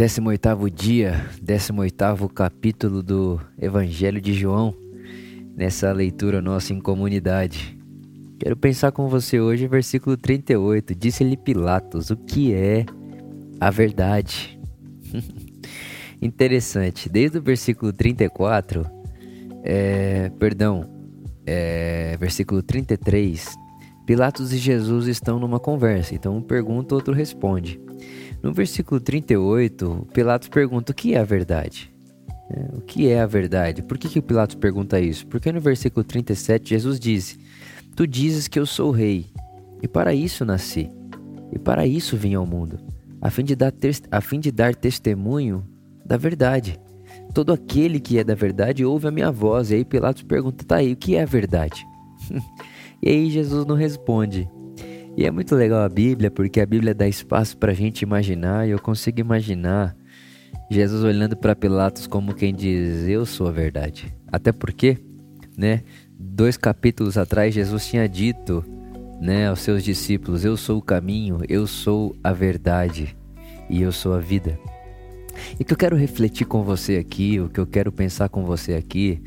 18º dia, 18º capítulo do Evangelho de João, nessa leitura nossa em comunidade. Quero pensar com você hoje, versículo 38. Disse-lhe Pilatos: O que é a verdade? Interessante, desde o versículo 34, é, perdão, é, versículo 33, Pilatos e Jesus estão numa conversa, então um pergunta, outro responde. No versículo 38, Pilatos pergunta o que é a verdade. É, o que é a verdade? Por que, que Pilatos pergunta isso? Porque no versículo 37, Jesus diz: Tu dizes que eu sou rei, e para isso nasci, e para isso vim ao mundo, a fim de dar, a fim de dar testemunho da verdade. Todo aquele que é da verdade ouve a minha voz. E aí Pilatos pergunta: tá aí, o que é a verdade? e aí Jesus não responde. E é muito legal a Bíblia, porque a Bíblia dá espaço para a gente imaginar, e eu consigo imaginar Jesus olhando para Pilatos como quem diz: Eu sou a verdade. Até porque, né, dois capítulos atrás, Jesus tinha dito né, aos seus discípulos: Eu sou o caminho, eu sou a verdade e eu sou a vida. E o que eu quero refletir com você aqui, o que eu quero pensar com você aqui,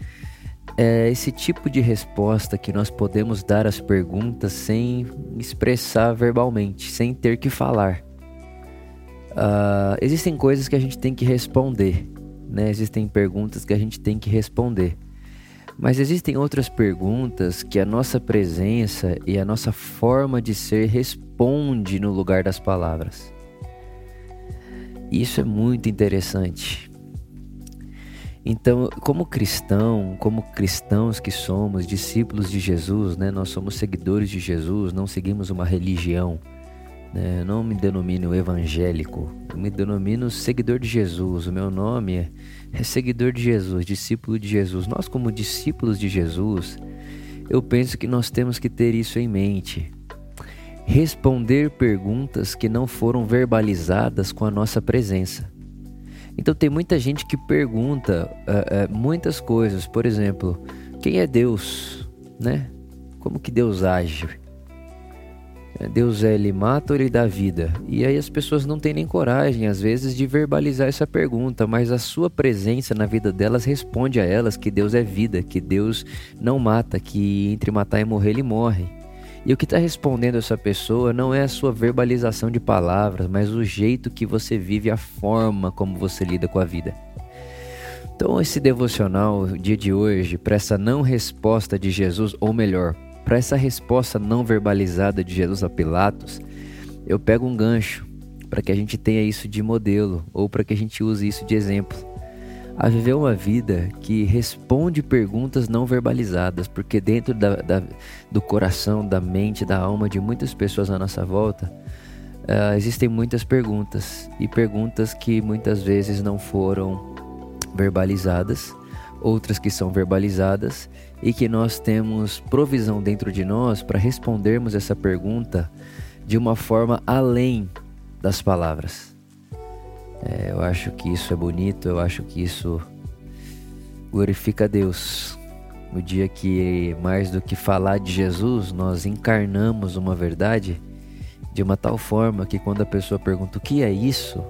é esse tipo de resposta que nós podemos dar às perguntas sem expressar verbalmente, sem ter que falar. Uh, existem coisas que a gente tem que responder, né? Existem perguntas que a gente tem que responder. Mas existem outras perguntas que a nossa presença e a nossa forma de ser responde no lugar das palavras. Isso é muito interessante. Então, como cristão, como cristãos que somos, discípulos de Jesus, né? Nós somos seguidores de Jesus, não seguimos uma religião. Né? Não me denomino evangélico, eu me denomino seguidor de Jesus. O meu nome é, é seguidor de Jesus, discípulo de Jesus. Nós, como discípulos de Jesus, eu penso que nós temos que ter isso em mente. Responder perguntas que não foram verbalizadas com a nossa presença. Então tem muita gente que pergunta uh, uh, muitas coisas, por exemplo, quem é Deus, né? Como que Deus age? É, Deus é, ele mata ou ele dá vida? E aí as pessoas não têm nem coragem, às vezes, de verbalizar essa pergunta, mas a sua presença na vida delas responde a elas que Deus é vida, que Deus não mata, que entre matar e morrer ele morre. E o que está respondendo essa pessoa não é a sua verbalização de palavras, mas o jeito que você vive, a forma como você lida com a vida. Então, esse devocional, dia de hoje, para essa não resposta de Jesus, ou melhor, para essa resposta não verbalizada de Jesus a Pilatos, eu pego um gancho para que a gente tenha isso de modelo, ou para que a gente use isso de exemplo a viver uma vida que responde perguntas não verbalizadas, porque dentro da, da, do coração, da mente, da alma de muitas pessoas à nossa volta, uh, existem muitas perguntas e perguntas que muitas vezes não foram verbalizadas, outras que são verbalizadas e que nós temos provisão dentro de nós para respondermos essa pergunta de uma forma além das palavras. É, eu acho que isso é bonito, eu acho que isso glorifica a Deus. No dia que, mais do que falar de Jesus, nós encarnamos uma verdade de uma tal forma que quando a pessoa pergunta o que é isso,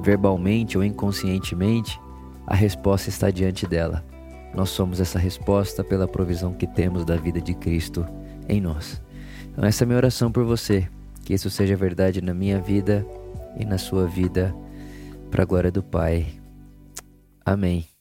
verbalmente ou inconscientemente, a resposta está diante dela. Nós somos essa resposta pela provisão que temos da vida de Cristo em nós. Então, essa é a minha oração por você. Que isso seja verdade na minha vida e na sua vida para a glória do Pai. Amém.